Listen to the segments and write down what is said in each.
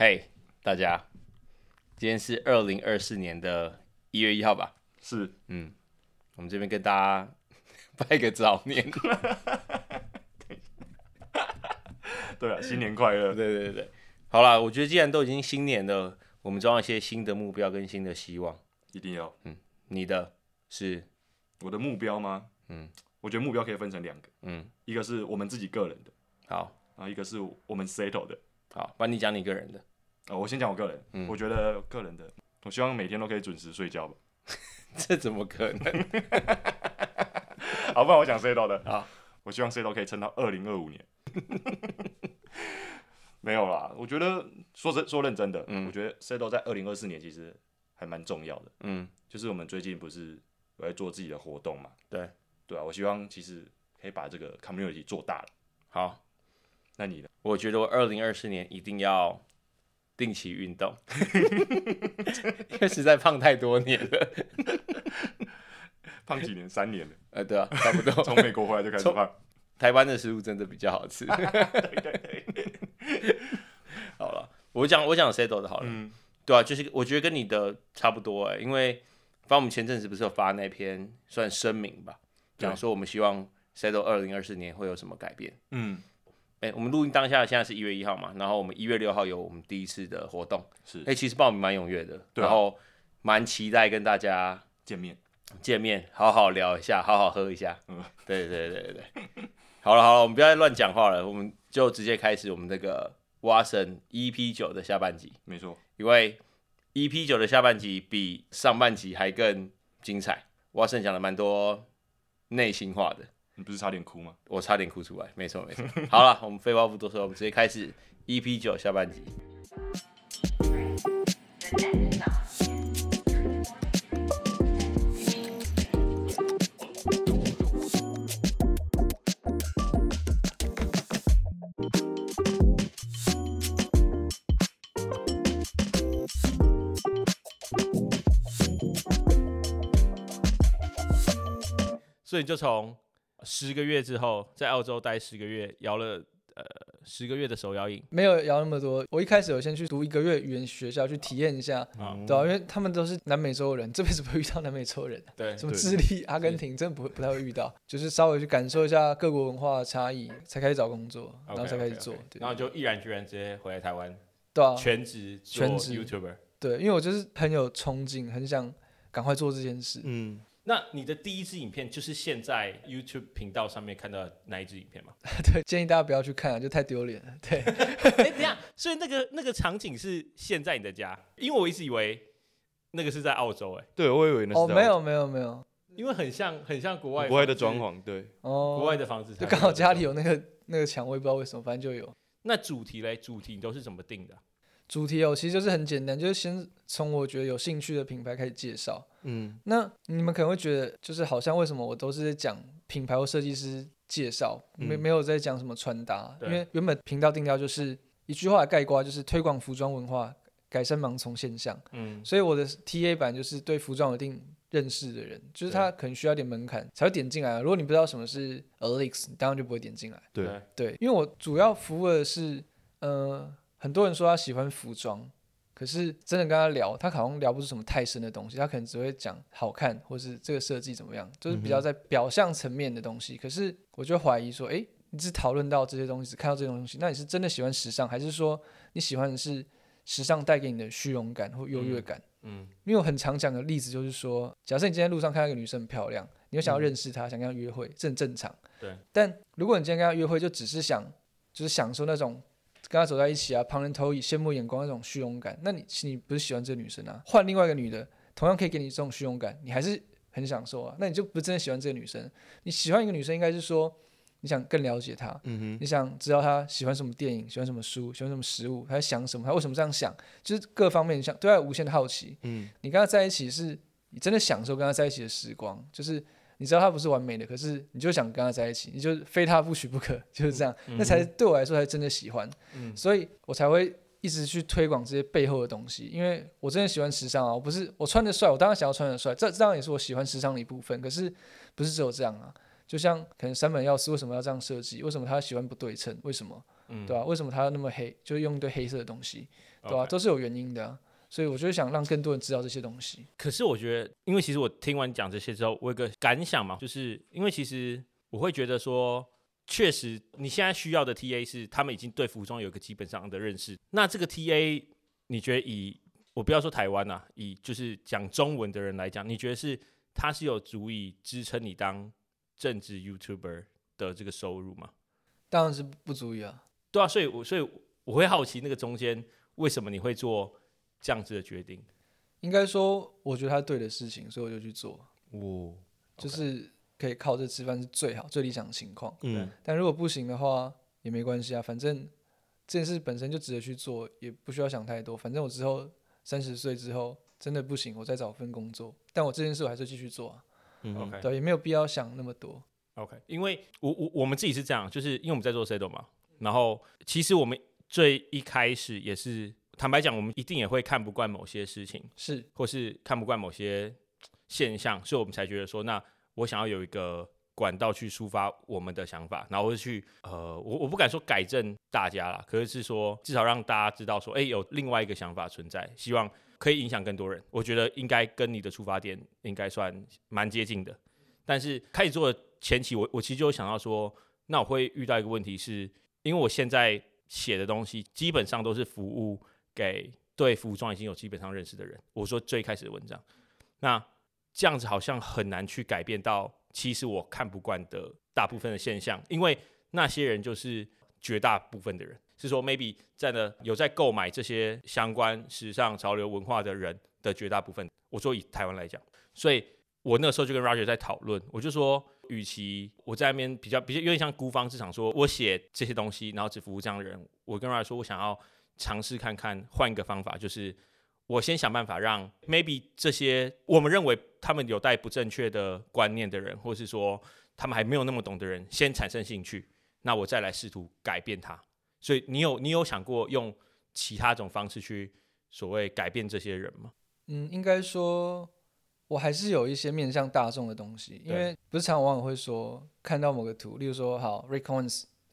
嘿，大家，今天是二零二四年的一月一号吧？是，嗯，我们这边跟大家 拜个早年。对啊，新年快乐！对对对对，好啦，我觉得既然都已经新年了，我们装一些新的目标跟新的希望。一定要。嗯你的是，我的目标吗？嗯我觉得目标可以分成两个，嗯，一个是我们自己个人的，好然后一个是我们 settle 的。好，帮你讲你个人的。啊、我先讲我个人，嗯我觉得个人的，我希望每天都可以准时睡觉吧。这怎么可能？好，不然我讲 settle 的。好，我希望 settle 可以撑到二零二五年。没有啦，我觉得说真说认真的，嗯我觉得 settle 在二零二四年其实还蛮重要的。嗯，就是我们最近不是有在做自己的活动嘛？对，对啊，我希望其实可以把这个 community 做大了。好，那你呢？我觉得我二零二四年一定要定期运动，因为实在胖太多年了。胖几年？三年了，呃，对啊，差不多。从美国回来就开始胖。台湾的食物真的比较好吃。好了，我讲我讲 settle 的好了，嗯，对啊，就是我觉得跟你的差不多哎、因为反正我们前阵子不是有发那篇算声明吧，讲对说我们希望 settle 二零二四年会有什么改变。嗯，哎、我们录音当下现在是一月一号嘛，然后我们一月六号有我们第一次的活动，是哎、其实报名蛮踊跃的，对啊然后蛮期待跟大家见面。见面，好好聊一下，好好喝一下。嗯对对对对对。好了好了，我们不要再乱讲话了，我们就直接开始我们这个蛙神 EP 九的下半集，没错，因为 EP 九的下半集比上半集还更精彩。蛙神讲了蛮多内心话的，你不是差点哭吗？我差点哭出来。没错没错。好了，我们废话不多说，我们直接开始 EP 九下半集。所以就从十个月之后，在澳洲待十个月，摇了呃十个月的手摇饮没有摇那么多。我一开始有先去读一个月语言学校，去体验一下，啊，对啊，因为他们都是南美洲人，这辈子不会遇到南美洲人，对什么智利、阿根廷，真的不会不太会遇到，就是稍微去感受一下各国文化的差异，才开始找工作，然后才开始做，对然后就毅然决然直接回来台湾，对啊，全职全职 YouTuber。对，因为我就是很有憧憬，很想赶快做这件事。嗯，那你的第一支影片就是现在 YouTube 频道上面看到的那一支影片吗？对，建议大家不要去看啊，就太丢脸了。对，哎、等一下，所以那个那个场景是现在你的家，因为我一直以为那个是在澳洲、哎，对，我以为那是哦，没有没有没有，因为很像很像国外国外的装，潢，对，哦，国外的房子就刚好家里有那个那个墙，我也不知道为什么，反正就有。那主题嘞，主题你都是怎么定的？啊？主题哦，其实就是很简单，就是先从我觉得有兴趣的品牌开始介绍。嗯，那你们可能会觉得，就是好像为什么我都是在讲品牌或设计师介绍，没嗯没有在讲什么穿搭，因为原本频道定调就是一句话来概括，就是推广服装文化，改善盲从现象。嗯，所以我的 TA 版就是对服装有一定认识的人，就是他可能需要点门槛才会点进来啊。如果你不知道什么是 Alex，你当然就不会点进来。对，对，因为我主要服务的是，呃，很多人说他喜欢服装，可是真的跟他聊，他好像聊不出什么太深的东西，他可能只会讲好看，或是这个设计怎么样，就是比较在表象层面的东西。可是我就怀疑说，诶，你只讨论到这些东西，只看到这些东西，那你是真的喜欢时尚，还是说你喜欢的是时尚带给你的虚荣感或优越感？嗯，因为我很常讲的例子就是说，假设你今天路上看到一个女生很漂亮，你又想要认识她，想跟她约会，这很正常。对。但如果你今天跟她约会，就只是想，就是享受那种跟她走在一起啊，旁人投以羡慕眼光那种虚荣感，那你你不是喜欢这个女生啊？换另外一个女的，同样可以给你这种虚荣感，你还是很享受啊？那你就不真的喜欢这个女生。你喜欢一个女生，应该是说你想更了解她，嗯你想知道她喜欢什么电影，喜欢什么书，喜欢什么食物，她在想什么，她为什么这样想，就是各方面你想对他有无限的好奇。嗯，你跟她在一起是，你真的享受跟她在一起的时光，就是你知道他不是完美的，可是你就想跟他在一起，你就非他不许不可，就是这样，那才对我来说才真的喜欢，嗯所以我才会一直去推广这些背后的东西，因为我真的喜欢时尚啊，我不是我穿的帅，我当然想要穿的帅，这这样也是我喜欢时尚的一部分，可是不是只有这样啊。就像可能三本耀司为什么要这样设计？为什么他喜欢不对称？为什么？嗯对吧、为什么他要那么黑，就是用一堆黑色的东西，对吧、都是有原因的、啊。所以我就想让更多人知道这些东西。可是我觉得，因为其实我听完讲这些之后，我有个感想嘛，就是因为其实我会觉得说，确实你现在需要的 TA 是他们已经对服装有一个基本上的认识。那这个 TA，你觉得以我不要说台湾呐、以就是讲中文的人来讲，你觉得是他是有足以支撑你当政治 YouTuber 的这个收入吗？当然是不足以啊。对啊，所以我所以我会好奇那个中间为什么你会做这样子的决定？应该说，我觉得他对的事情，所以我就去做，哦，就是可以靠这吃饭是最好、最理想的情况。嗯但如果不行的话，也没关系啊，反正这件事本身就值得去做，也不需要想太多。反正我之后三十岁之后真的不行，我再找份工作。但我这件事我还是继续做啊，嗯，OK，对，也没有必要想那么多。OK，因为我我我们自己是这样，就是因为我们在做 Sedo 嘛，然后其实我们最一开始也是坦白讲，我们一定也会看不惯某些事情，是，或是看不惯某些现象，所以我们才觉得说，那我想要有一个管道去抒发我们的想法，然后或是去呃，我我不敢说改正大家啦，可是是说至少让大家知道说，哎、有另外一个想法存在，希望可以影响更多人。我觉得应该跟你的出发点应该算蛮接近的。但是开始做的前期，我我其实就有想到说，那我会遇到一个问题是，因为我现在写的东西基本上都是服务给对服装已经有基本上认识的人。我说最开始的文章，那这样子好像很难去改变到其实我看不惯的大部分的现象，因为那些人就是绝大部分的人，是说 maybe 在的有在购买这些相关时尚潮流文化的人的绝大部分。我说以台湾来讲，所以我那时候就跟 Roger 在讨论，我就说，与其我在那边比较比较有点像孤芳自赏，说我写这些东西，然后只服务这样的人，我跟 Roger 说，我想要尝试看看换一个方法，就是我先想办法让 maybe 这些我们认为他们有带不正确的观念的人，或是说他们还没有那么懂的人，先产生兴趣，那我再来试图改变他。所以你有你有想过用其他种方式去所谓改变这些人吗？嗯，应该说，我还是有一些面向大众的东西，因为不是常常网友会说看到某个图，例如说好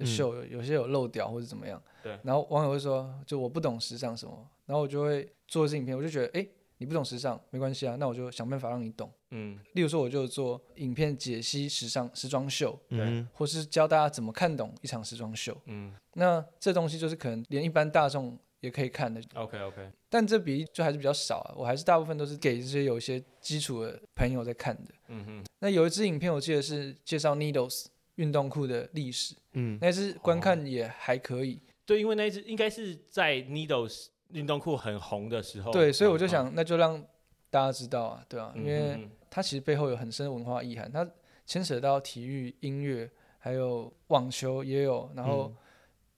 秀有有些有漏掉或者怎么样，对。然后网友会说就我不懂时尚什么，然后我就会做这影片，我就觉得哎、诶你不懂时尚没关系啊，那我就想办法让你懂。嗯。例如说，我就做影片解析时尚时装秀，对或是教大家怎么看懂一场时装秀。嗯。那这东西就是可能连一般大众也可以看的，，OK OK，但这比例就还是比较少啊。我还是大部分都是给这些有一些基础的朋友在看的。嗯哼，那有一支影片我记得是介绍 Needles 运动裤的历史，嗯，那支观看也还可以。对，因为那一只应该是在 Needles 运动裤很红的时候，对，所以我就嗯，想，那就让大家知道啊，对啊，嗯因为嗯它其实背后有很深的文化意涵，它牵扯到体育、音乐，还有网球也有，然后嗯。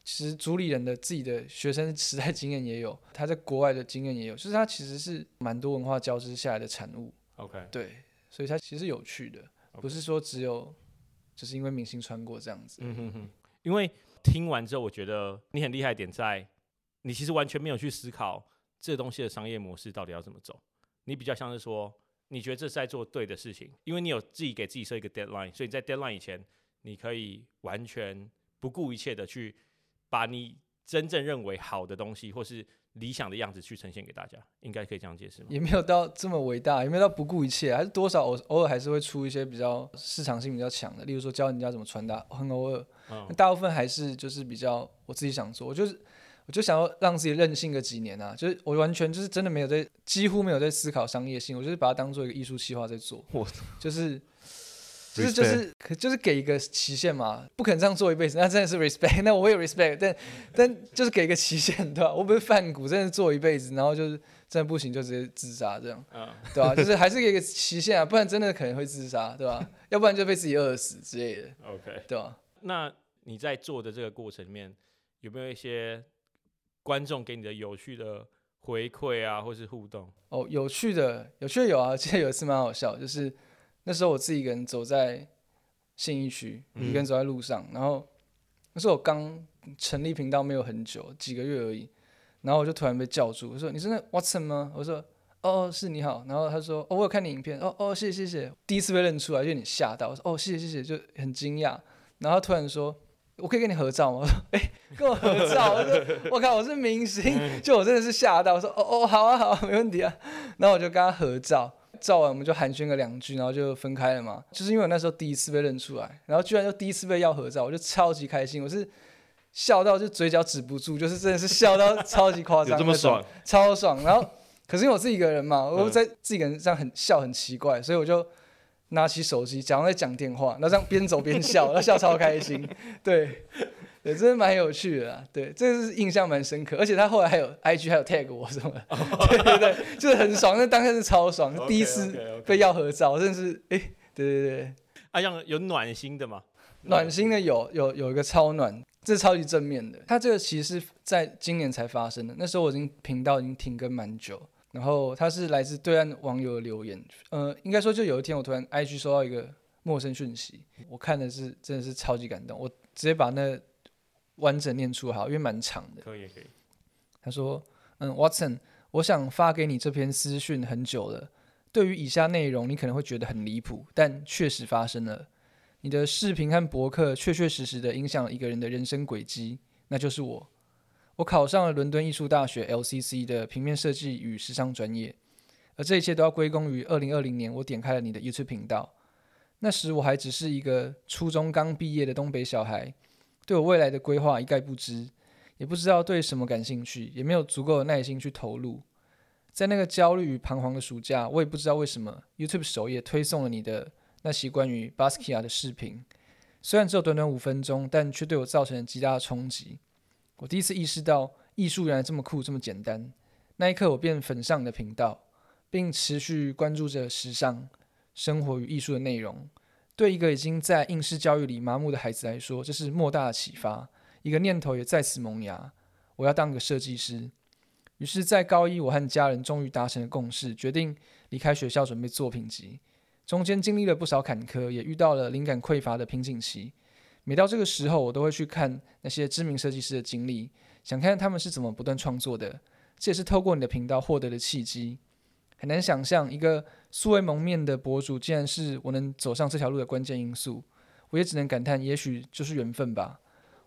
其实主理人的自己的学生时代经验也有，他在国外的经验也有，就是它其实是蛮多文化交织下来的产物，OK，对，所以它其实有趣的，不是说只有就是因为明星穿过这样子，嗯哼哼，因为听完之后，我觉得你很厉害点在，你其实完全没有去思考这东西的商业模式到底要怎么走，你比较像是说，你觉得这是在做对的事情，因为你有自己给自己设一个 deadline，所以在 deadline 以前，你可以完全不顾一切的去把你真正认为好的东西，或是理想的样子去呈现给大家，应该可以这样解释吗？也没有到这么伟大，也没有到不顾一切，还是多少偶偶尔还是会出一些比较市场性比较强的，例如说教人家怎么穿搭，很偶尔。嗯大部分还是就是比较我自己想做，我就是我就想要让自己任性个几年啊，就是我完全就是真的没有在几乎没有在思考商业性，我就是把它当做一个艺术计划在做，我就是。就是就是可就是给一个期限嘛，不可能这样做一辈子，那 真的是 respect，那我也 respect，但但 就是给一个期限，对吧？我不是范谷，真的做一辈子，然后就是真的不行就直接自杀这样。嗯对吧、就是还是给一个期限啊，不然真的可能会自杀，对吧、要不然就被自己饿死之类的，，OK。对吧、那你在做的这个过程里面，有没有一些观众给你的有趣的回馈啊，或是互动？哦，有趣的，有趣的有啊，记得有一次蛮好笑，就是那时候我自己一个人走在信义区，一个人走在路上，然后那时候我刚成立频道没有很久，几个月而已，然后我就突然被叫住，我说你是那 Watson 吗？我说哦是你好，然后他说哦我有看你影片，哦哦谢谢谢谢，第一次被认出来就有点吓到，我说哦谢谢谢谢，就很惊讶，然后他突然说我可以跟你合照吗？我说，哎、跟我合照。我说，我靠，我是明星，就我真的是吓到，我说，哦哦，好啊好啊，没问题啊。然后我就跟他合照，照完我们就寒暄个两句，然后就分开了嘛。就是因为我那时候第一次被认出来，然后居然就第一次被要合照，我就超级开心，我是笑到就嘴角止不住，就是真的是笑到超级夸张，这么爽？超爽。然后可是因为我自己一个人嘛，我嗯在自己一个人这样很笑很奇怪，所以我就拿起手机，假装在讲电话，然后这样边走边笑，然后笑超开心。对，对，真的蛮有趣的啦。对，这个是印象蛮深刻，而且他后来还有 IG 还有 tag 我什么的，对对对，就是很爽。那当下是超爽，第一次被要合照，真的是哎、对对对。啊，像有暖心的吗？暖心的有有有一个超暖，这是超级正面的。它这个其实是在今年才发生的，那时候我已经频道已经停更蛮久。然后它是来自对岸网友的留言，呃，应该说就有一天我突然 IG 收到一个陌生讯息，我看的是真的是超级感动，我直接把那完整念出好，因为蛮长的。可以可以。他说：“嗯，Watson，我想发给你这篇私讯很久了。对于以下内容，你可能会觉得很离谱，但确实发生了。你的视频和博客确确实实的影响了一个人的人生轨迹，那就是我。我考上了伦敦艺术大学 LCC 的平面设计与时尚专业，而这一切都要归功于2020年我点开了你的 YouTube 频道。那时我还只是一个初中刚毕业的东北小孩，对我未来的规划一概不知。”也不知道对什么感兴趣，也没有足够的耐心去投入。在那个焦虑与彷徨的暑假，我也不知道为什么 YouTube 首页推送了你的那期关于 b a s k i a 的视频，虽然只有短短五分钟，但却对我造成了极大的冲击。我第一次意识到艺术原来这么酷，这么简单。那一刻，我便粉上你的频道，并持续关注着时尚、生活与艺术的内容。对一个已经在应试教育里麻木的孩子来说，这是莫大的启发。一个念头也再次萌芽，我要当个设计师。于是，在高一，我和家人终于达成了共识，决定离开学校准备作品集。中间经历了不少坎坷，也遇到了灵感匮乏的瓶颈期。每到这个时候，我都会去看那些知名设计师的经历，想看看他们是怎么不断创作的。这也是透过你的频道获得的契机。很难想象，一个素未谋面的博主，竟然是我能走上这条路的关键因素。我也只能感叹，也许就是缘分吧。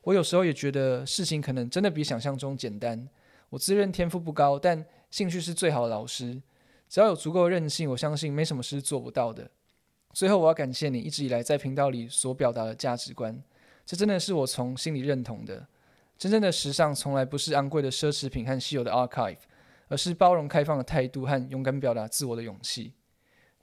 我有时候也觉得事情可能真的比想象中简单。我自认天赋不高，但兴趣是最好的老师。只要有足够的韧性，我相信没什么事做不到的。最后，我要感谢你一直以来在频道里所表达的价值观，这真的是我从心里认同的。真正的时尚从来不是昂贵的奢侈品和稀有的 archive，而是包容开放的态度和勇敢表达自我的勇气。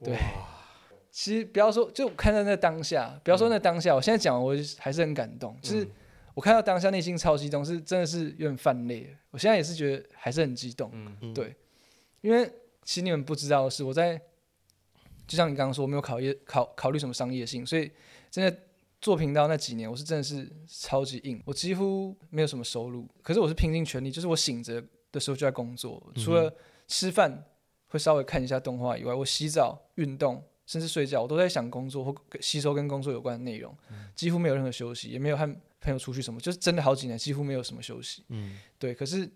对，其实不要说，就看到那当下，不要说那当下，我现在讲，我还是很感动，就是。我看到当下内心超激动，是真的是有点泛泪。我现在也是觉得还是很激动，嗯。对，因为其实你们不知道的是，我在就像你刚刚说，我没有考业考考虑什么商业性，所以真的做频道那几年，我是真的是超级硬，我几乎没有什么收入，可是我是拼尽全力，就是我醒着的时候就在工作，除了吃饭会稍微看一下动画以外，我洗澡、运动。甚至睡觉，我都在想工作或吸收跟工作有关的内容，几乎没有任何休息，也没有和朋友出去什么，就是真的好几年几乎没有什么休息。嗯，对。可是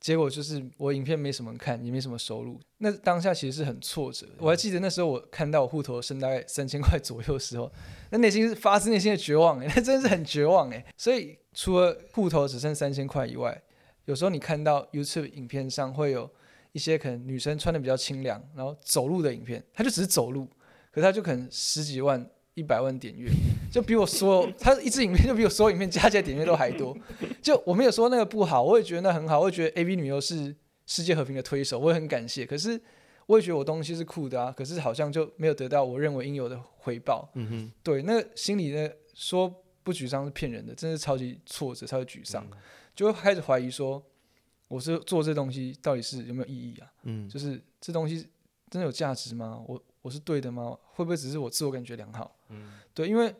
结果就是我影片没什么人看，也没什么收入。那当下其实是很挫折。我还记得那时候我看到我户头剩大概三千块左右的时候，那内心是发自内心的绝望哎、那真的是很绝望哎、所以除了户头只剩三千块以外，有时候你看到 YouTube 影片上会有一些可能女生穿的比较清凉，然后走路的影片，她就只是走路。可是他就可能十几万、一百万点阅，就比我所有他一支影片就比我所有影片加起来点阅都还多。就我没有说那个不好，我也觉得那很好，我也觉得 A V 女优是世界和平的推手，我也很感谢。可是我也觉得我东西是酷的啊，可是好像就没有得到我认为应有的回报。嗯哼，对，那个心里呢说不沮丧是骗人的，真是超级挫折、超级沮丧，就会开始怀疑说，我是做这东西到底是有没有意义啊？嗯，就是这东西真的有价值吗？我我是对的吗？会不会只是我自我感觉良好？嗯，对，因为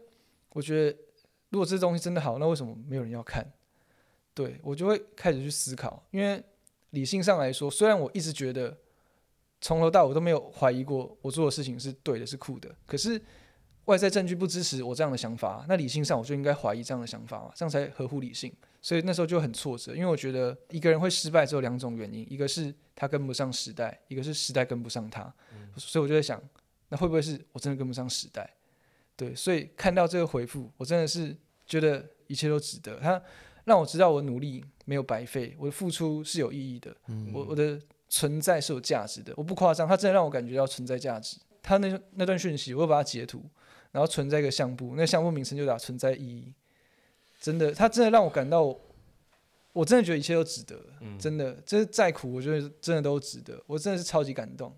我觉得如果这东西真的好，那为什么没有人要看？对我就会开始去思考，因为理性上来说，虽然我一直觉得从头到尾都没有怀疑过我做的事情是对的，是酷的，可是外在证据不支持我这样的想法，那理性上我就应该怀疑这样的想法嘛，这样才合乎理性。所以那时候就很挫折，因为我觉得一个人会失败只有两种原因，一个是他跟不上时代，一个是时代跟不上他。所以我就在想，那会不会是我真的跟不上时代？对，所以看到这个回复，我真的是觉得一切都值得。他让我知道我努力没有白费，我的付出是有意义的，我我的存在是有价值的。我不夸张，他真的让我感觉到存在价值。他那那段讯息，我会把它截图，然后存在一个相簿，那个相簿名称就打存在意义。真的，它真的让我感到，我真的觉得一切都值得。真的，这再苦，我觉得真的都值得。我真的是超级感动。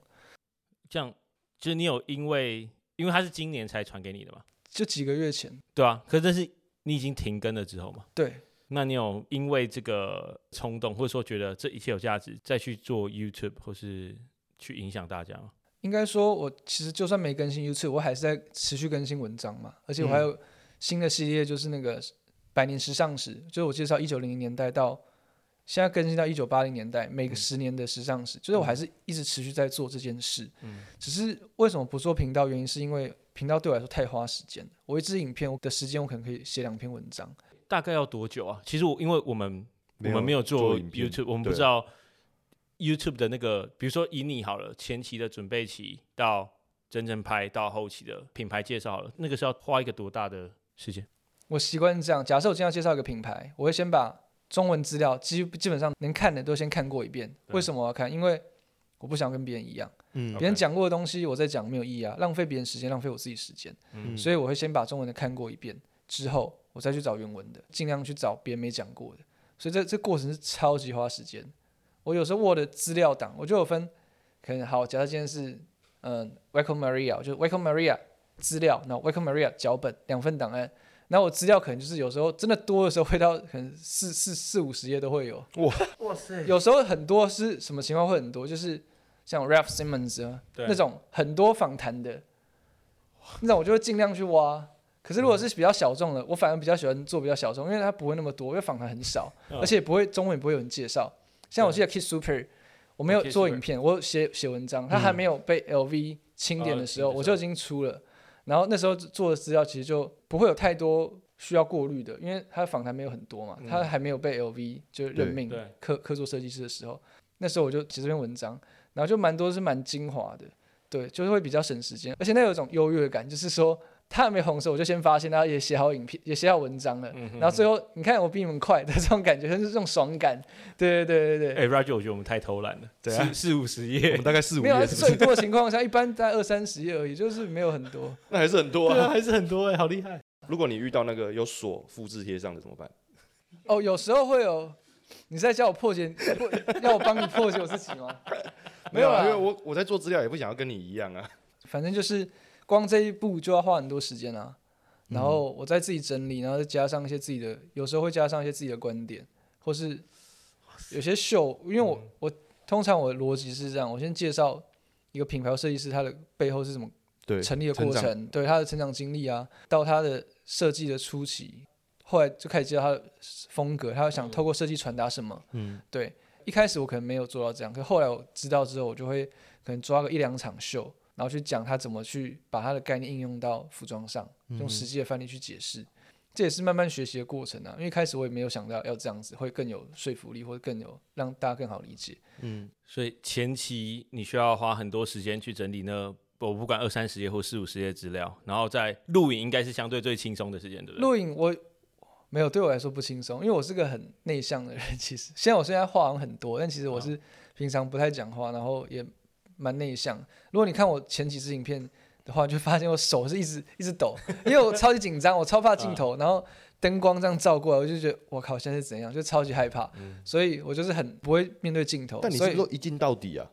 这样，就是你有因为，因为它是今年才传给你的嘛？就几个月前。对啊，可是这是你已经停更了之后嘛？对。那你有因为这个冲动，或者说觉得这一切有价值，再去做 YouTube 或是去影响大家吗？应该说，我其实就算没更新 YouTube，我还是在持续更新文章嘛。而且我还有新的系列，就是那个百年时尚史，就是我介绍一九零零年代到现在更新到一九八零年代每个十年的时尚史，就是我还是一直持续在做这件事。嗯。只是为什么不做频道？原因是因为频道对我来说太花时间了。我一支影片的时间，我可能可以写两篇文章。大概要多久啊？其实我因为我们我们没有做 YouTube，我们不知道 YouTube 的那个，比如说以你好了，前期的准备期到真正拍到后期的品牌介绍好了，那个是要花一个多大的时间？我习惯是这样，假设我今天要介绍一个品牌，我会先把中文资料基基本上能看的都先看过一遍。为什么我要看？因为我不想跟别人一样，嗯，别人讲过的东西我再讲没有意义啊，浪费别人时间，浪费我自己时间，嗯，所以我会先把中文的看过一遍之后。我再去找原文的，尽量去找别人没讲过的，所以这这过程是超级花时间。我有时候 Word 资料档，我就有分，可能好，假设今天是嗯 w a c o Maria，就是 w a c o Maria 资料，那 w a c o Maria 脚本两份档案，然后我资料可能就是有时候真的多的时候会到可能四四四五十页都会有。哇哇塞！有时候很多是什么情况会很多，就是像 Ralph Simmons 啊那种很多访谈的，那种我就会尽量去挖。可是如果是比较小众的，我反而比较喜欢做比较小众，因为它不会那么多，因为访谈很少，而且不会中文也不会有人介绍。像我记得 Kiss Super，我没有做影片，我写写文章，它还没有被 LV 清点的时候，我就已经出了。然后那时候做的资料其实就不会有太多需要过滤的，因为他的访谈没有很多嘛，他还没有被 LV 就任命客客座设计师的时候，那时候我就写这篇文章，然后就蛮多是蛮精华的，对，就是会比较省时间，而且那有一种优越感，就是说。他还没红的时候，我就先发现，他也写好影片，也写好文章了。然后最后，你看我比你们快的这种感觉，就是这种爽感。对对对对对。哎，Roger，我觉得我们太偷懒了。对啊，四五十页，我们大概四五页。没有最多的情况下，一般在二三十页而已，就是没有很多。那还是很多啊，还是很多哎，好厉害。如果你遇到那个有锁复制贴上的怎么办？哦，有时候会有。你在叫我破解，要我帮你破解我自己吗？没有啊，因为我我在做资料，也不想要跟你一样啊。反正就是。光这一步就要花很多时间啊，然后我再自己整理，然后再加上一些自己的，有时候会加上一些自己的观点，或是有些秀，因为我我通常我的逻辑是这样，我先介绍一个品牌设计师他的背后是怎么成立的过程，对他的成长经历啊，到他的设计的初期，后来就开始介绍他的风格，他想透过设计传达什么，嗯，对，一开始我可能没有做到这样，可后来我知道之后，我就会可能抓个一两场秀。然后去讲他怎么去把他的概念应用到服装上，用实际的范例去解释，这也是慢慢学习的过程啊。因为开始我也没有想到要这样子会更有说服力，或者更有让大家更好理解。嗯，所以前期你需要花很多时间去整理呢，我不管二三十页或四五十页资料，然后在录影应该是相对最轻松的时间，对不对？录影我没有对我来说不轻松，因为我是个很内向的人。其实 现在我虽然话很多，但其实我是平常不太讲话，然后也。蛮内向。如果你看我前几支影片的话，就发现我手是一直一直抖，因为我超级紧张，我超怕镜头，然后灯光这样照过来，我就觉得我靠，现在是怎样，就超级害怕。所以我就是很不会面对镜头。但你是说一镜到底啊？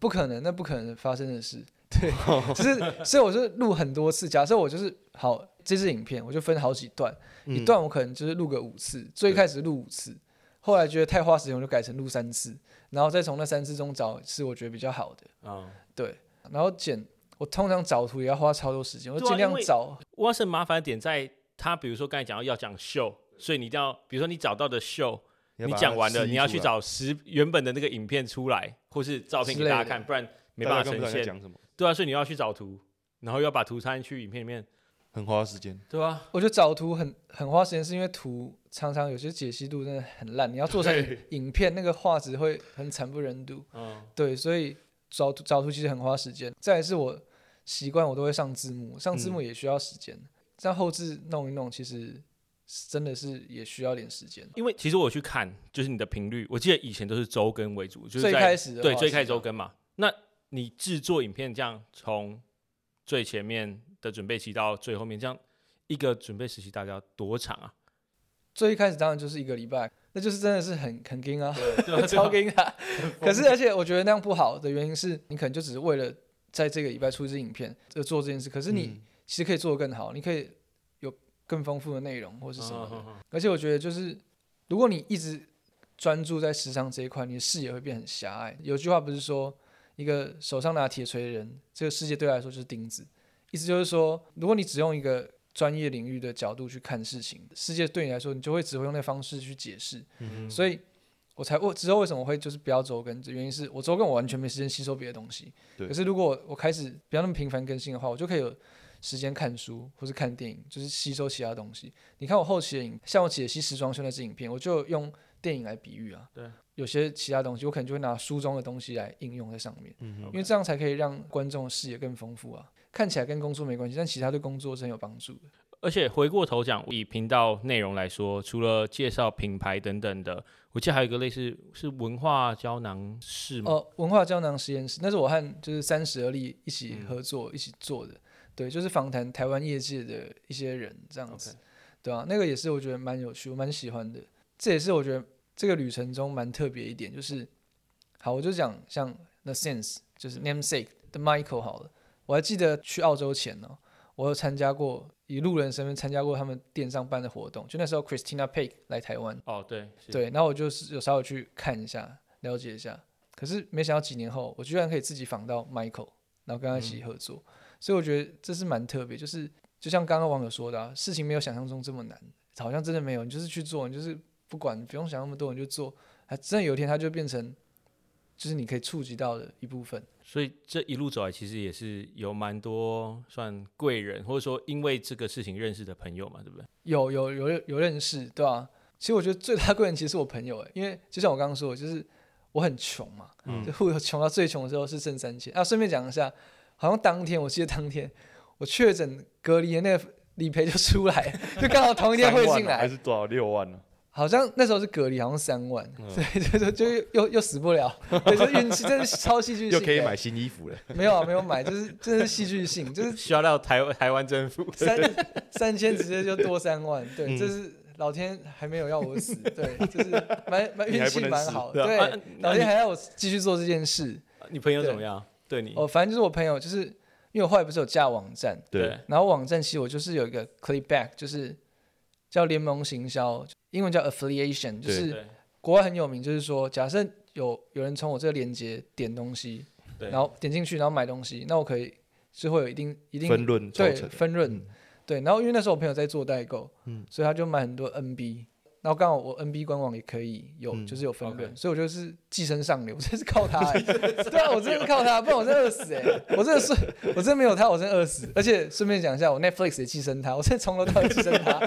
不可能，那不可能发生的事。对，就是所以我就录很多次。假设我就是好这支影片，我就分好几段，一段我可能就是录个五次，最开始录五次，后来觉得太花时间，我就改成录三次。然后再从那三次中找是我觉得比较好的，啊，对。然后剪，我通常找图也要花超多时间，我尽量找。我是麻烦点在他，比如说刚才讲到要讲秀，所以你一定要，比如说你找到的秀，你讲完了，你要去找十原本的那个影片出来，或是照片给大家看，不然没办法呈现。对啊，所以你要去找图，然后要把图插进去影片里面。很花时间，对啊？我觉得找图很很花时间，是因为图常常有些解析度真的很烂，你要做成影片，那个画质会很惨不忍睹。嗯，对，所以找找图其实很花时间。再是我习惯，我都会上字幕，上字幕也需要时间。这样后置弄一弄，其实真的是也需要点时间。因为其实我去看，就是你的频率，我记得以前都是周更为主，就是最在开始的对最开始周更嘛。那你制作影片这样从最前面的准备期到最后面，这样一个准备时期大概要多长啊？最一开始当然就是一个礼拜，那就是真的是很很硬啊，对 超硬啊。可是而且我觉得那样不好的原因是你可能就只是为了在这个礼拜出一支影片就做这件事，可是你嗯其实可以做得更好，你可以有更丰富的内容或是什么而且我觉得就是，如果你一直专注在时尚这一块，你的视野会变很狭隘。有句话不是说，一个手上拿铁锤的人，这个世界对他来说就是钉子。意思就是说，如果你只用一个专业领域的角度去看事情，世界对你来说，你就会只会用那方式去解释。嗯所以我才我之后为什么会就是不要周更，原因是我周更我完全没时间吸收别的东西。对可是如果我我开始不要那么频繁更新的话，我就可以有时间看书或是看电影，就是吸收其他东西。你看我后期的影，像我解析时装秀那支影片，我就用电影来比喻啊。对，有些其他东西我可能就会拿书中的东西来应用在上面，嗯因为这样才可以让观众的视野更丰富啊。看起来跟工作没关系，但其他对工作是很有帮助的。而且回过头讲，以频道内容来说，除了介绍品牌等等的，我记得还有一个类似是文化胶囊室吗？哦，文化胶囊实验室，那是我和就是三十而立一起合作、一起做的，对，就是访谈台湾业界的一些人这样子对啊，那个也是我觉得蛮有趣，我蛮喜欢的。这也是我觉得这个旅程中蛮特别一点，就是好，我就讲像 The Sense，就是 Namesake 的 Michael 好了，我还记得去澳洲前呢、我有参加过以路人身份参加过他们店上办的活动，就那时候 Christina Pake 来台湾。哦，对，是，对，然后我就是有稍微去看一下，了解一下。可是没想到几年后，我居然可以自己访到 Michael，然后跟他一起合作，所以我觉得这是蛮特别。就是就像刚刚网友说的、啊，事情没有想象中这么难，好像真的没有，你就是去做，你就是不管，不用想那么多，你就做，还真的有一天它就变成，就是你可以触及到的一部分。所以这一路走来，其实也是有蛮多算贵人，或者说因为这个事情认识的朋友嘛，对不对？有有有有认识，对啊。其实我觉得最大贵人其实是我朋友哎，因为就像我刚刚说的，就是我很穷嘛，嗯就我穷到最穷的时候是剩三千。啊，顺便讲一下，好像当天我记得当天我确诊隔离的那个理赔就出来，就刚好同一天汇进来，还是多少六万呢？好像那时候是隔离，好像三万，嗯。对，就就就又又死不了，对，就运气，真是超戏剧性的，又可以买新衣服了。没有啊，没有买，就是真的是戏剧性，就是 需要到台台湾政府，三三千直接就多三万，对，嗯。这是老天还没有要我死，对，就是蛮蛮运气蛮好，对老天还要我继续做这件事。你朋友怎么样？对。你，哦，反正就是我朋友，就是因为我后来不是有架网站，对，然后网站其实我就是有一个 clickback，就是叫联盟行销，英文叫 affiliation，就是国外很有名，就是说假设有有人从我这个链接点东西，然后点进去，然后买东西，那我可以是会有一定一定分润对。分润，嗯。对，然后因为那时候我朋友在做代购，嗯。所以他就买很多 NB，然后刚好我 NB 官网也可以有，嗯。就是有分润所以我就是寄生上流，真是靠他、欸，对啊，我真的是靠他，不然我真饿死哎、我真的是我真的没有他，我真的饿死，而且顺便讲一下，我 Netflix 也寄生他，我真的从头到尾寄生他，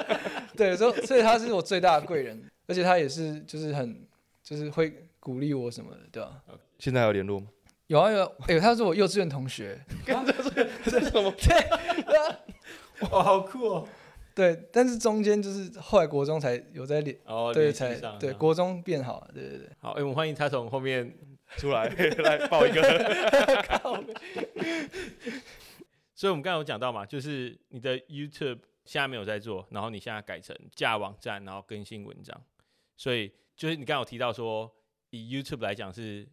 对，所以所以他是我最大的贵人，而且他也是就是很就是会鼓励我什么的，对吧、现在还有联络吗？有啊有啊，哎、他是我幼稚园同学，这是什么？哇，好酷哦！对，但是中间就是后来国中才有在联。哦，对，才对国中变好了，对对对。好，哎，我们欢迎他从后面出来来抱一个。所以我们刚才有讲到嘛，就是你的 YouTube 现在没有在做，然后你现在改成架网站，然后更新文章，所以就是你刚刚有提到说，以 YouTube 来讲是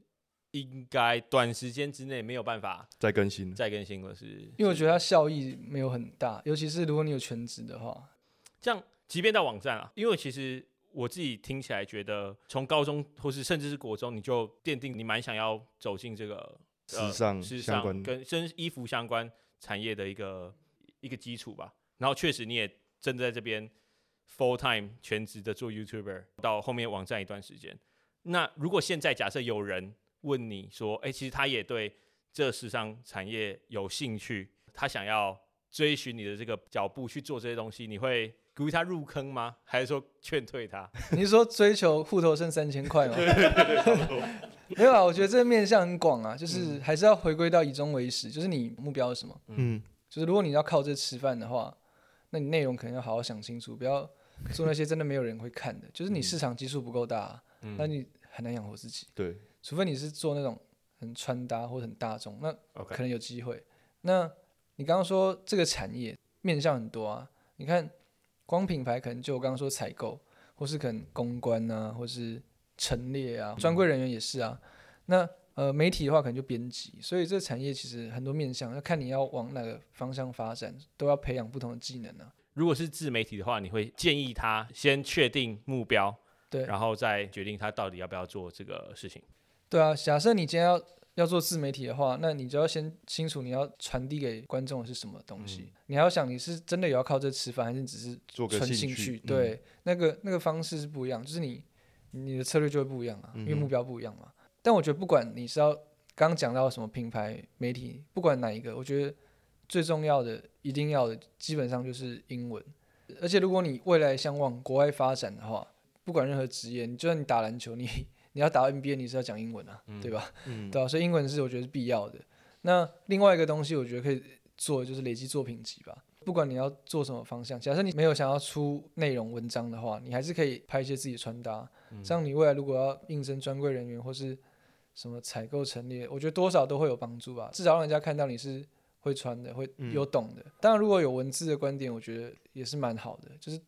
应该短时间之内没有办法再更新。再更新了，是因为我觉得它效益没有很大，尤其是如果你有全职的话。这样。即便到网站啊，因为其实我自己听起来觉得，从高中或是甚至是国中，你就奠定你蛮想要走进这个呃时尚时尚跟跟衣服相关产业的一个一个基础吧。然后确实你也真的在这边 full time 全职的做 YouTuber，到后面网站一段时间。那如果现在假设有人问你说，哎、其实他也对这时尚产业有兴趣，他想要追寻你的这个脚步去做这些东西，你会鼓励他入坑吗？还是说劝退他？你是说追求户头剩三千块吗？没有啊，我觉得这个面向很广啊，就是还是要回归到以终为始，就是你目标是什么？嗯，就是如果你要靠这吃饭的话，那你内容可能要好好想清楚，不要做那些真的没有人会看的，就是你市场基数不够大啊、嗯那你很难养活自己。对，除非你是做那种很穿搭或者很大众，那可能有机会。那你刚刚说这个产业面向很多啊，你看光品牌可能就我刚刚说采购，或是可能公关啊，或是陈列啊，专柜人员也是啊。那呃媒体的话可能就编辑，所以这个产业其实很多面向，要看你要往哪个方向发展，都要培养不同的技能啊。如果是自媒体的话，你会建议他先确定目标，对然后再决定他到底要不要做这个事情。对啊，假设你今天要要做自媒体的话，那你就要先清楚你要传递给观众的是什么东西。你还要想你是真的有要靠这吃饭，还是只是做个纯兴兴趣？嗯对，那个那个方式是不一样，就是你你的策略就会不一样啊，因为目标不一样嘛。但我觉得不管你是要刚刚讲到什么品牌媒体，不管哪一个，我觉得最重要的、一定要的，基本上就是英文。而且如果你未来想往国外发展的话，不管任何职业，你就算你打篮球，你你要打 NBA，你是要讲英文啊，对吧？嗯，对啊，所以英文是我觉得是必要的。那另外一个东西，我觉得可以做的就是累积作品集吧。不管你要做什么方向，假设你没有想要出内容文章的话，你还是可以拍一些自己的穿搭。这样你未来如果要应征专柜人员或是什么采购陈列，我觉得多少都会有帮助吧。至少让人家看到你是会穿的，会有懂的。当然，如果有文字的观点，我觉得也是蛮好的。就是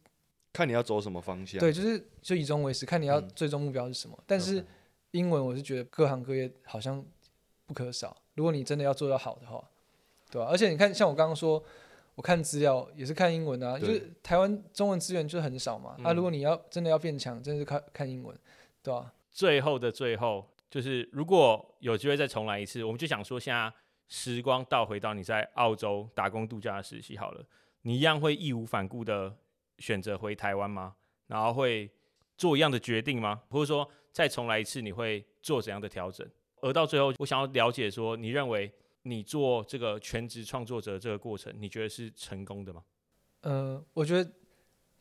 看你要走什么方向。对，就是就以终为始，看你要嗯最终目标是什么。但是英文我是觉得各行各业好像不可少，如果你真的要做到好的话，对吧、而且你看，像我刚刚说，我看资料也是看英文啊，就是台湾中文资源就很少嘛。啊，如果你要真的要变强，真的是看看英文，对吧、最后的最后，就是如果有机会再重来一次，我们就想说，现在时光倒回到你在澳洲打工度假的时期好了，你一样会义无反顾的选择回台湾吗？然后会做一样的决定吗？或者说再重来一次，你会做怎样的调整？而到最后，我想要了解说，你认为你做这个全职创作者这个过程，你觉得是成功的吗？呃，我觉得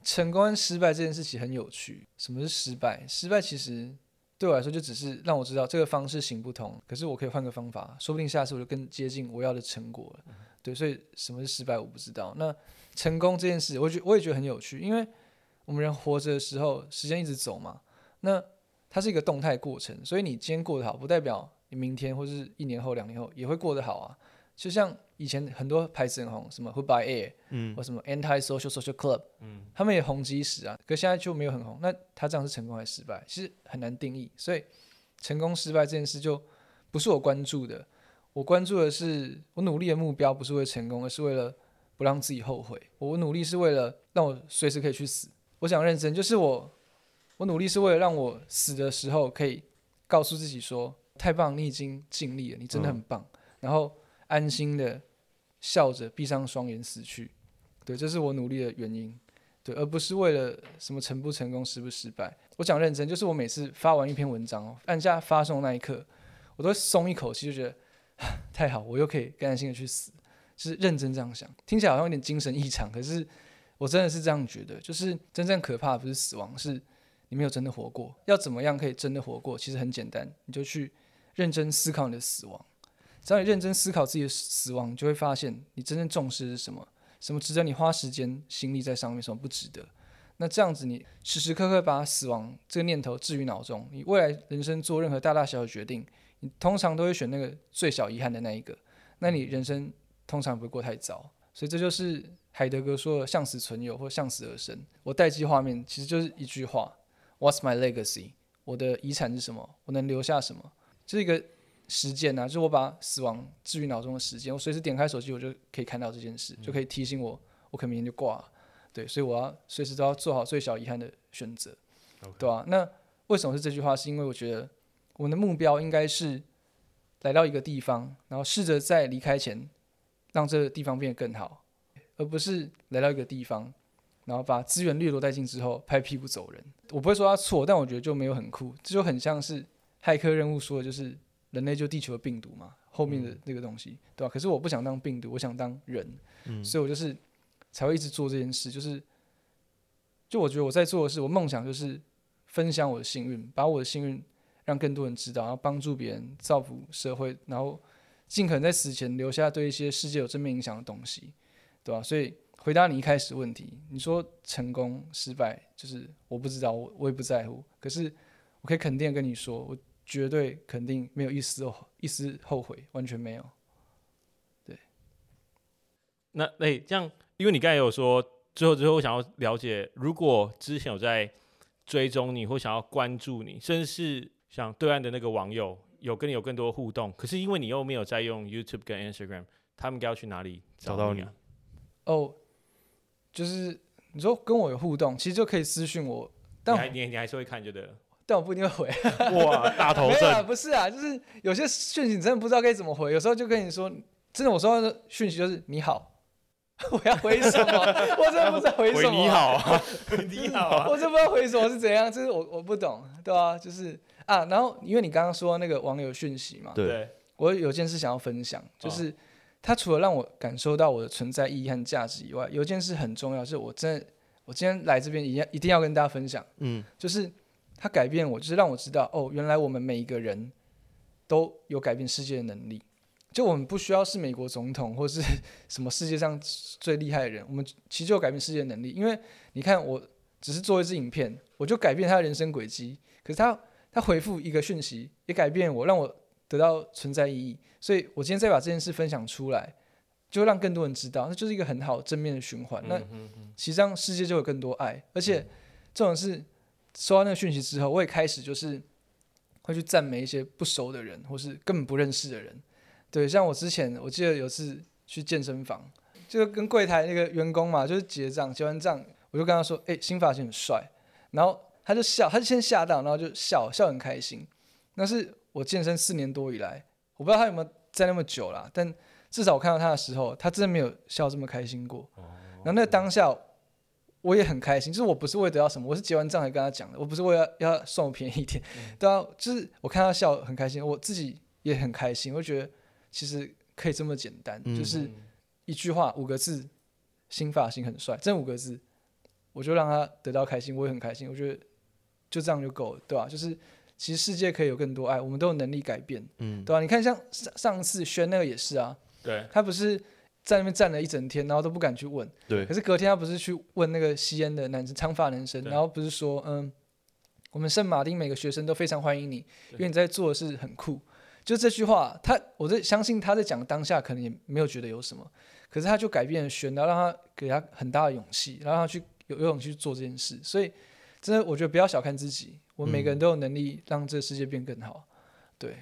成功跟失败这件事情很有趣。什么是失败？失败其实对我来说就只是让我知道这个方式行不通，可是我可以换个方法，说不定下次我就更接近我要的成果了。对，所以什么是失败我不知道。那成功这件事，我觉我也觉得很有趣，因为我们人活着的时候，时间一直走嘛，那它是一个动态过程，所以你今天过得好，不代表你明天或是一年后、两年后也会过得好啊。就像以前很多牌子很红，什么 Goodbye Air，嗯或什么 Anti Social Social Club，嗯，他们也红极一时啊，可现在就没有很红。那他这样是成功还是失败？其实很难定义。所以成功失败这件事就不是我关注的，我关注的是我努力的目标不是为了成功，而是为了不让自己后悔。我努力是为了让我随时可以去死。我想认真，就是我我努力是为了让我死的时候可以告诉自己说：太棒，你已经尽力了，你真的很棒。然后安心的笑着闭上双眼死去。对，这是我努力的原因。对，而不是为了什么成不成功、失不失败。我讲认真，就是我每次发完一篇文章，按下发送那一刻，我都松一口气，就觉得太好，我又可以甘心的去死，是认真这样想。听起来好像有点精神异常，可是我真的是这样觉得。就是真正可怕的不是死亡，是你没有真的活过。要怎么样可以真的活过？其实很简单，你就去认真思考你的死亡。只要你认真思考自己的死亡，你就会发现你真正重视的是什么。什么值得你花时间心力在上面，什么不值得？那这样子，你时时刻刻把死亡这个念头置于脑中，你未来人生做任何大大小小决定，你通常都会选那个最小遗憾的那一个，那你人生通常不会过太糟。所以这就是海德格说的“向死存有”或“向死而生”。我待机画面其实就是一句话：“What's my legacy？” 我的遗产是什么？我能留下什么？这个实践啊，就是我把死亡置于脑中的时间，我随时点开手机，我就可以看到这件事，就可以提醒我，我可能明天就挂了。对，所以我要随时都要做好最小遗憾的选择对吧、那为什么是这句话？是因为我觉得我们的目标应该是来到一个地方，然后试着在离开前让这个地方变得更好，而不是来到一个地方，然后把资源掠夺殆尽之后拍屁股走人。我不会说他错，但我觉得就没有很酷，这就很像是骇客任务说的，就是人类就地球的病毒嘛，后面的那个东西，对吧、可是我不想当病毒，我想当人，所以我就是才会一直做这件事，就是就我觉得我在做的事，我梦想就是分享我的幸运，把我的幸运让更多人知道，然后帮助别人，造福社会，然后尽可能在死前留下对一些世界有正面影响的东西，对吧、所以回答你一开始的问题，你说成功失败，就是我不知道，我我也不在乎。可是我可以肯定地跟你说，我绝对肯定没有一丝哦一丝后悔，完全没有。对那那、这样，因为你刚才有说，最后最后我想要了解，如果之前有在追踪你或想要关注你，甚至是像对岸的那个网友有跟你有更多互动，可是因为你又没有在用 YouTube 跟 Instagram，他们该要去哪里找到你啊？哦，就是你说跟我有互动，其实就可以私信我，但我你还你你还是会看就对了。但我不一定会回。哇，大头没有啊，症，不是啊，就是有些讯息你真的不知道该怎么回，有时候就跟你说，真的我收到的讯息就是你好，我要回什么？我真的不知道回什么。回你好啊，你好啊，我真不知道回什么是怎样，就是我我不懂，对啊，就是啊，然后因为你刚刚说那个网友讯息嘛，对，对，我有件事想要分享，就是他除了让我感受到我的存在意义和价值以外，有一件事很重要，是我真的我今天来这边一定一定要跟大家分享，嗯，就是他改变我，就是让我知道哦，原来我们每一个人都有改变世界的能力。就我们不需要是美国总统 或是什么世界上最厉害的人，我们其实就有改变世界的能力。因为你看，我只是做一支影片，我就改变他的人生轨迹。可是他他回复一个讯息，也改变我，让我得到存在意义。所以我今天再把这件事分享出来，就让更多人知道，那就是一个很好正面的循环。那其实这样世界就有更多爱，而且这种是收到那个讯息之后，我也开始就是会去赞美一些不熟的人，或是根本不认识的人。对，像我之前我记得有次去健身房，就跟柜台那个员工嘛，就是结账，结完账我就跟他说：“哎、新发型很帅。”然后他就笑，他就先吓到，然后就笑笑很开心。那是我健身四年多以来，我不知道他有没有在那么久啦，但至少我看到他的时候，他真的没有笑这么开心过。然后那当下，我也很开心，就是我不是为了得到什么，我是结完账才跟他讲的，我不是为了要要算我便宜一点，对啊，就是我看他笑很开心，我自己也很开心，我就觉得其实可以这么简单，嗯。就是一句话五个字，新发型很帅，这五个字，我就让他得到开心，我也很开心，我觉得就这样就够了，对吧、就是其实世界可以有更多爱，我们都有能力改变，嗯，对吧、你看像上上次轩那个也是啊，对，他不是在那边站了一整天，然后都不敢去问。对可，是隔天他不是去问那个吸烟的男生，长发男生，然后不是说，嗯，我们圣马丁每个学生都非常欢迎你，因为你在做的事很酷。就这句话，他我在相信他在讲当下可能也没有觉得有什么，可是他就改变了选，然后让他给他很大的勇气，然后让他去有有勇气去做这件事。所以真的，我觉得不要小看自己，我们每个人都有能力让这个世界变更好。对，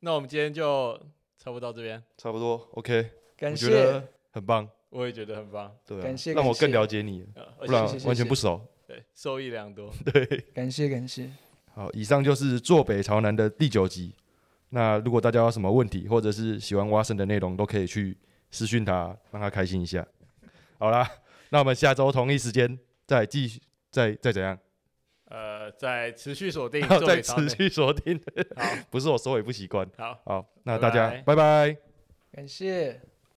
那我们今天就差不多到这边，差不多，OK，感我觉谢得很棒，我也觉得很棒，对啊，感谢让我更感谢了解你，不然完全不熟。对受益良多。对，感谢感谢，好，以上就是坐北朝南的第九集。那如果大家有什么问题，或者是喜欢蛙声的内容，都可以去私讯他，让他开心一下。好啦，那我们下周同一时间再继续，再再怎样，呃，再持续锁定，再持续锁定。好 不是我收尾不习惯。好。好，那大家拜拜拜。感谢。